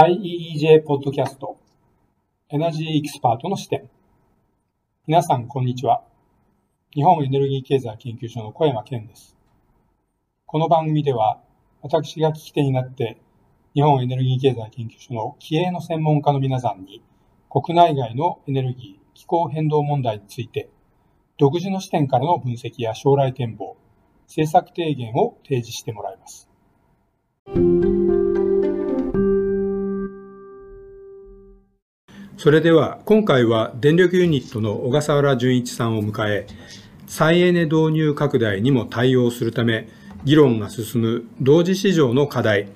IEEJ ポッドキャストエナジーエキスパートの視点。皆さんこんにちは。日本エネルギー経済研究所の小山健です。この番組では私が聞き手になって日本エネルギー経済研究所の気鋭の専門家の皆さんに国内外のエネルギー気候変動問題について独自の視点からの分析や将来展望政策提言を提示してもらいます。それでは今回は電力ユニットの小笠原純一さんを迎え再エネ導入拡大にも対応するため議論が進む同時市場の課題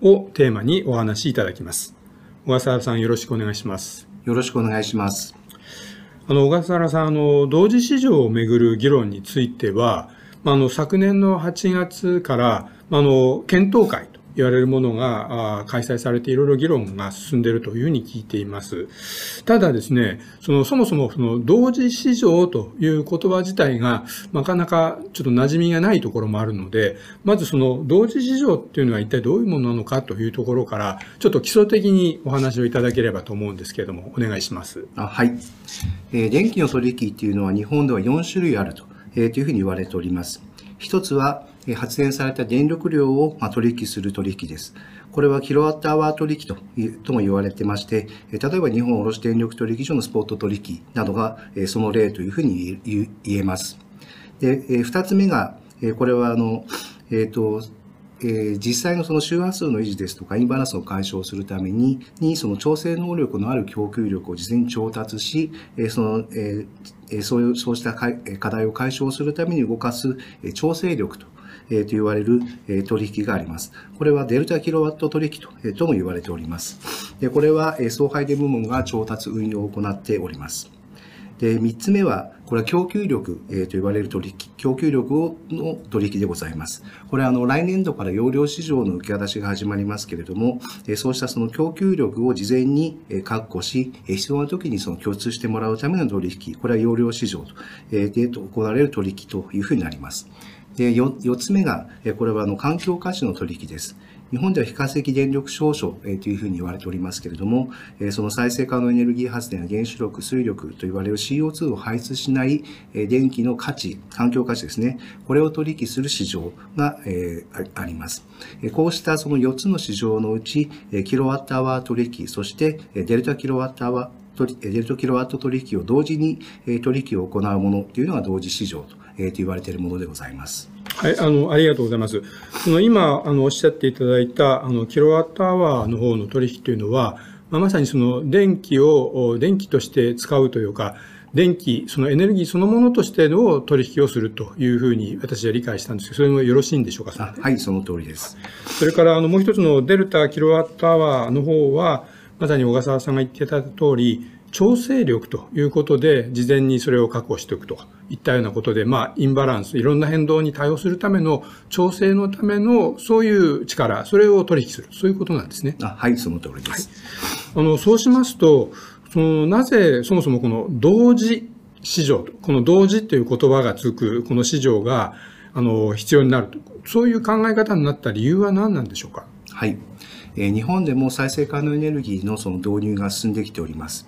をテーマにお話しいただきます。小笠原さんよろしくお願いします。よろしくお願いします。あの小笠原さんあの同時市場をめぐる議論についてはあの昨年の8月からあの検討会言われるものが開催されていろいろ議論が進んでいるというふうに聞いています。ただですね、そのそもそもその同時市場という言葉自体がなかなかちょっと馴染みがないところもあるので、まずその同時市場っていうのは一体どういうものなのかというところから、ちょっと基礎的にお話をいただければと思うんですけれども、お願いします。あはい、えー。電気の取引っていうのは日本では4種類あると,、えー、というふうに言われております。一つは発電された電力量を取引する取引です。これはキロワットアワー取引ととも言われてまして、例えば日本卸電力取引所のスポット取引などがその例というふうに言えます。で、二つ目が、これはあの、えっ、ー、と、え、実際のその周波数の維持ですとかインバランスを解消するためににその調整能力のある供給力を事前に調達し、え、その、えー、そういうそうした課題を解消するために動かす調整力とえと言われる、え取引があります。これはデルタキロワット取引と,、えとも言われております。でこれは、え送配電部門が調達運用を行っております。で、3つ目は、これは供給力、えー、と言われる取引、供給力の取引でございます。これはあの来年度から容量市場の受け渡しが始まりますけれども、えー、そうしたその供給力を事前に確保し、必要な時にその拠出してもらうための取引、これは容量市場と、えー、で行われる取引というふうになります。で 4, 4つ目が、これはあの環境価値の取引です。日本では非化石電力証書というふうに言われておりますけれども、その再生可能エネルギー発電や原子力、水力と言われる CO2 を排出しない電気の価値、環境価値ですね、これを取引する市場があります。こうしたその4つの市場のうち、キロワットアワー取引、そしてデルタキロワットアワーデルタキロワット取引を同時に取引を行うものというのが同時市場とえー、と言われているものでございます。はい、あの、ありがとうございます。その今、あの、おっしゃっていただいた、あの、キロワットアワーの方の取引というのは、まあ、まさにその電気を電気として使うというか、電気、そのエネルギーそのものとしての取引をするというふうに私は理解したんですけど、それもよろしいんでしょうかはい、その通りです。それから、あの、もう一つのデルタキロワットアワーの方は、まさに小笠原さんが言っていた通り、調整力ということで、事前にそれを確保しておくといったようなことで、まあ、インバランス、いろんな変動に対応するための調整のための、そういう力、それを取引する、そういうことなんですね。あはい、その通りです。はい、あのそうしますと、そのなぜそもそもこの同時市場、この同時という言葉がつくこの市場があの必要になると、そういう考え方になった理由は何なんでしょうか？はい。え日本でも再生可能エネルギーのその導入が進んできております。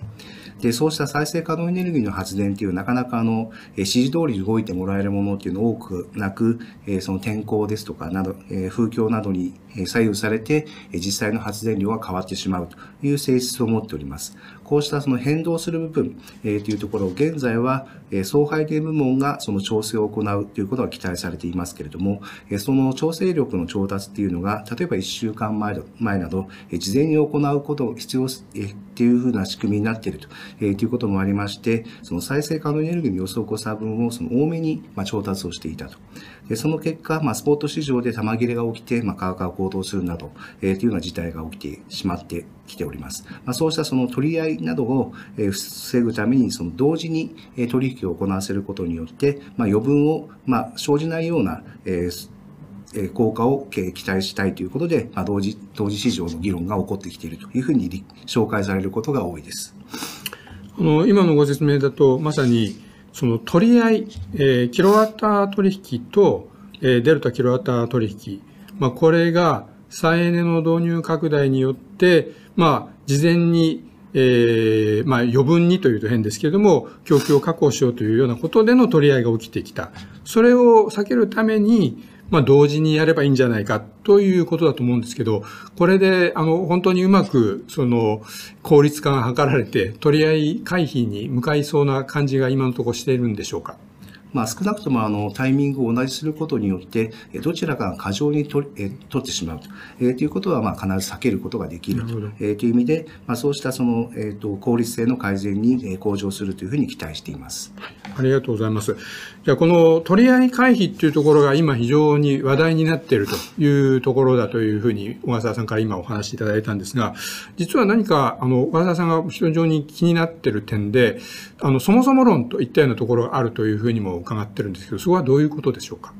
で、そうした再生可能エネルギーの発電っていうなかなかあの、指示通り動いてもらえるものっていうの多くなく、その天候ですとかなど、風況などに左右されて、実際の発電量は変わってしまうという性質を持っております。こうしたその変動する部分、えー、というところを現在は、えー、送配電部門がその調整を行うということが期待されていますけれども、えー、その調整力の調達っていうのが、例えば1週間前前など、えー、事前に行うことを必要、えー、っていうふうな仕組みになっていると,、えー、いうこともありまして、その再生可能エネルギーの予測差分をその多めに、まあ、調達をしていたと。でその結果、まあ、スポット市場で玉切れが起きて、まあ、価格が高騰するなど、えー、というような事態が起きてしまってきております。まあ、そうしたその取り合いなどを防ぐために、その同時に取引を行わせることによって、まあ、余分を、まあ、生じないような、えー、効果を期待したいということで、まあ、同時、同時市場の議論が起こってきているというふうに紹介されることが多いです。あの今のご説明だと、まさにその取り合い、えー、キロワット取引と、えー、デルタキロワット取引、まあ、これが再エネの導入拡大によって、まあ、事前に、えー、まあ、余分にというと変ですけれども、供給を確保しようというようなことでの取り合いが起きてきた。それを避けるために、まあ、同時にやればいいんじゃないかということだと思うんですけど、これで、あの、本当にうまく、その、効率化が図られて、取り合い回避に向かいそうな感じが今のところしているんでしょうか？まあ、少なくともあのタイミングを同じすることによって、どちらかが過剰に取え取ってしまうと,、えー、ということはまあ必ず避けることができると,、えー、という意味で、まあ、そうしたその、えー、と効率性の改善に向上するというふうに期待しています。ありがとうございます。じゃあ、この取り合い回避っていうところが今非常に話題になっているというところだというふうに小笠原さんから今お話しいただいたんですが、実は何か、あの、小笠原さんが非常に気になっている点で、あの、そもそも論といったようなところがあるというふうにも伺ってるんですけど、そこはどういうことでしょうか？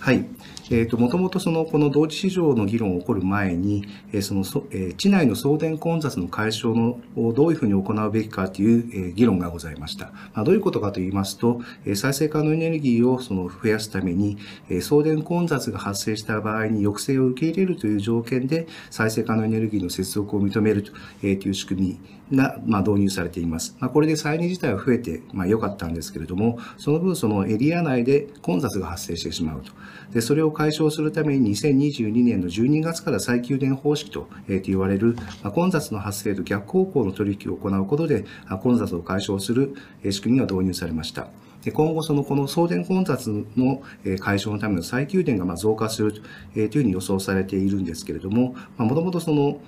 はい。えっ、ー、と、もともとその、この同時市場の議論が起こる前に、えー、その、えー、地内の送電混雑の解消のをどういうふうに行うべきかという、えー、議論がございました。まあ、どういうことかと言いますと、えー、再生可能エネルギーをその増やすために、えー、送電混雑が発生した場合に抑制を受け入れるという条件で、再生可能エネルギーの接続を認めると,、えー、という仕組みが、ま、導入されています。まあ、これで再燃自体は増えて、まあ、良かったんですけれども、その分、そのエリア内で混雑が発生してしまうと。で、それを解消するために2022年の12月から再給電方式と,、えー、と言われる、まあ、混雑の発生と逆方向の取引を行うことで、混雑を解消する仕組みが導入されました。で今後、そのこの送電混雑の解消のための再給電がま増加するというふうに予想されているんですけれども、もともと、こ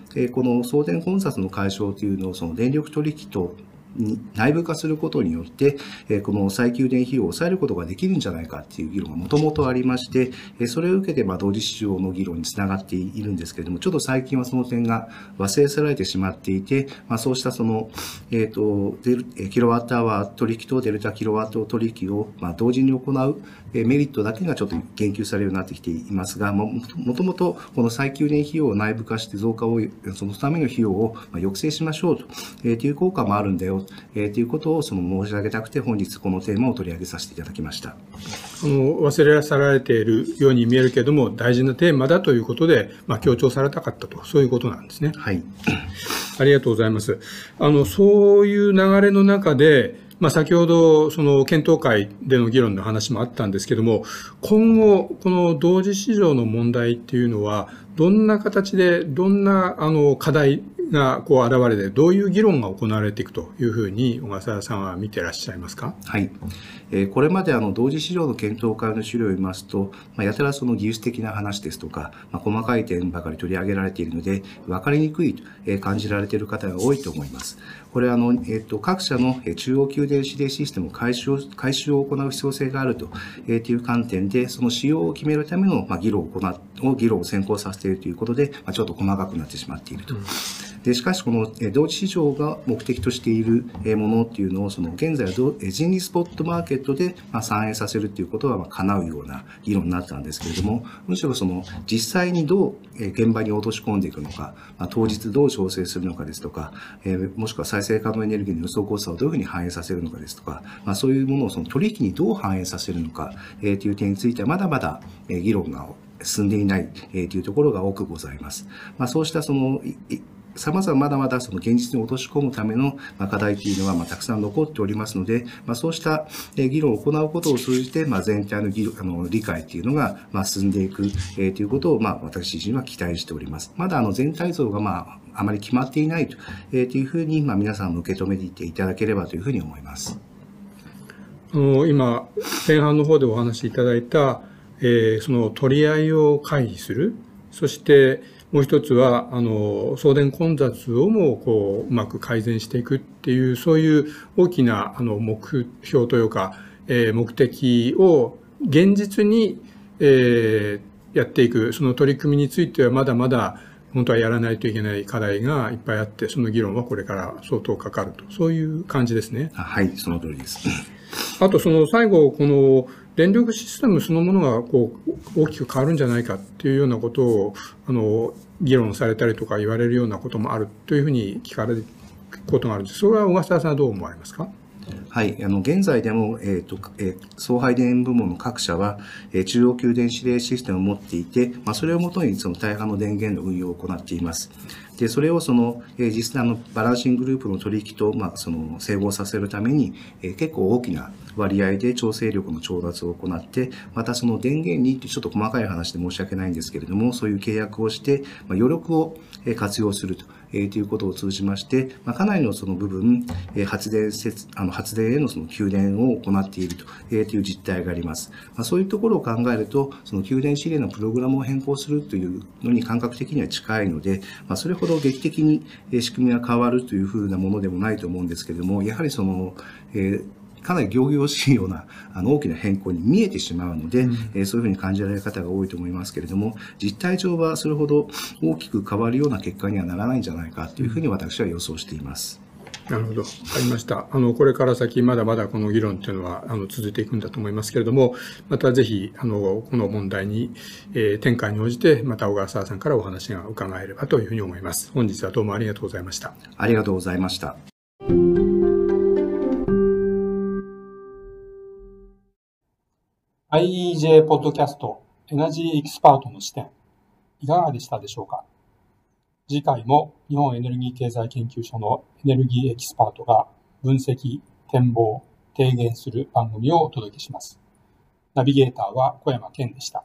の送電混雑の解消というのをその電力取引と内部化することによって、えこの再給電費用を抑えることができるんじゃないかっていう議論がもともとありまして、えそれを受けて、ま同時市場の議論につながっているんですけれども、ちょっと最近はその点が忘れ去られてしまっていて、まあ、そうしたその、えっ、ー、と、デルキロワットアワー取引とデルタキロワット取引を、ま同時に行うメリットだけがちょっと言及されるようになってきていますが、もともとこの再給電費用を内部化して増加を、そのための費用を抑制しましょうと、えー、いう効果もあるんだよ、えー、ということをその申し上げたくて、本日このテーマを取り上げさせていただきました。あの忘れ去られているように見えるけれども、大事なテーマだということで、まあ、強調されたかったと、そういうことなんですね。はい。ありがとうございます。あの、そういう流れの中で、まあ、先ほど、その検討会での議論の話もあったんですけども、今後、この同時市場の問題っていうのは、どんな形で、どんなあの課題がこう現れて、どういう議論が行われていくというふうに小笠原さんは見てらっしゃいますか？はい。えー、これまであの同時市場の検討会の資料を見ますと、まあ、やたらその技術的な話ですとか、まあ、細かい点ばかり取り上げられているので、分かりにくいと感じられている方が多いと思います。これあの、えっと、各社の中央給電指令システムを改修を改修を行う必要性があるとえー、という観点で、その使用を決めるための、まあ、議論を行ってを議論を先行させているということで、まあ、ちょっと細かくなってしまっていると。でしかし、この同時市場が目的としているものっていうのを、その現在は人理スポットマーケットで反映させるっていうことは叶うような議論になったんですけれども、むしろその実際にどう現場に落とし込んでいくのか、まあ、当日どう調整するのかですとか、えもしくは再生可能エネルギーの予想コストをどういうふうに反映させるのかですとか、まあ、そういうものをその取引にどう反映させるのか、えー、という点についてはまだまだ議論が進んでいない、えー、というところが多くございます。まあ、そうしたその様々ままだまだその現実に落とし込むための課題というのはまたくさん残っておりますので、まあ、そうした議論を行うことを通じて、まあ、全体の議あの理解というのがまあ進んでいく、えー、ということをまあ私自身は期待しております。まだあの全体像がまああまり決まっていないと,、えー、というふうにまあ皆さんも受け止めていていただければというふうに思います。あの今前半の方でお話しいただいた、えー、その取り合いを回避するそしてもう一つは、あの、送電混雑をも、こう、うまく改善していくっていう、そういう大きな、あの、目標というか、えー、目的を現実に、えー、やっていく、その取り組みについてはまだまだ、本当はやらないといけない課題がいっぱいあって、その議論はこれから相当かかると。そういう感じですね。はい、その通りです。あと、その最後、この、電力システムそのものがこう大きく変わるんじゃないかっていうようなことをあの議論されたりとか言われるようなこともあるというふうに聞かれることがあるんです。それは小笠原さんはどう思われますか？はい、あの現在でも、えーとえー、送配電部門の各社は、えー、中央給電指令システムを持っていて、まあ、それをもとにその大半の電源の運用を行っています。で、それをその、え実際のバランシンググループの取引と、まあ、その整合させるために、え結構大きな割合で調整力の調達を行って、またその電源にってちょっと細かい話で申し訳ないんですけれども、そういう契約をして、ま余力を活用すると。えということを通じまして、ま、かなりのその部分、え発電設、あの発電へのその給電を行っていると,、え、という実態があります。ま、そういうところを考えると、その給電指令のプログラムを変更するというのに感覚的には近いので、ま、それほど劇的に仕組みが変わるというふうなものでもないと思うんですけれども、やはりその、えーかなり行々しいようなあの大きな変更に見えてしまうので、うん、えそういうふうに感じられる方が多いと思いますけれども、実態上はそれほど大きく変わるような結果にはならないんじゃないかというふうに私は予想しています。なるほど。わかりました。あの、これから先、まだまだこの議論っていうのは、あの、続いていくんだと思いますけれども、またぜひ、あの、この問題に、えー、展開に応じて、また小川沢さんからお話が伺えればというふうに思います。本日はどうもありがとうございました。ありがとうございました。IEJ ポッドキャストエナジーエキスパートの視点、いかがでしたでしょうか？次回も日本エネルギー経済研究所のエネルギーエキスパートが分析、展望、提言する番組をお届けします。ナビゲーターは小山健でした。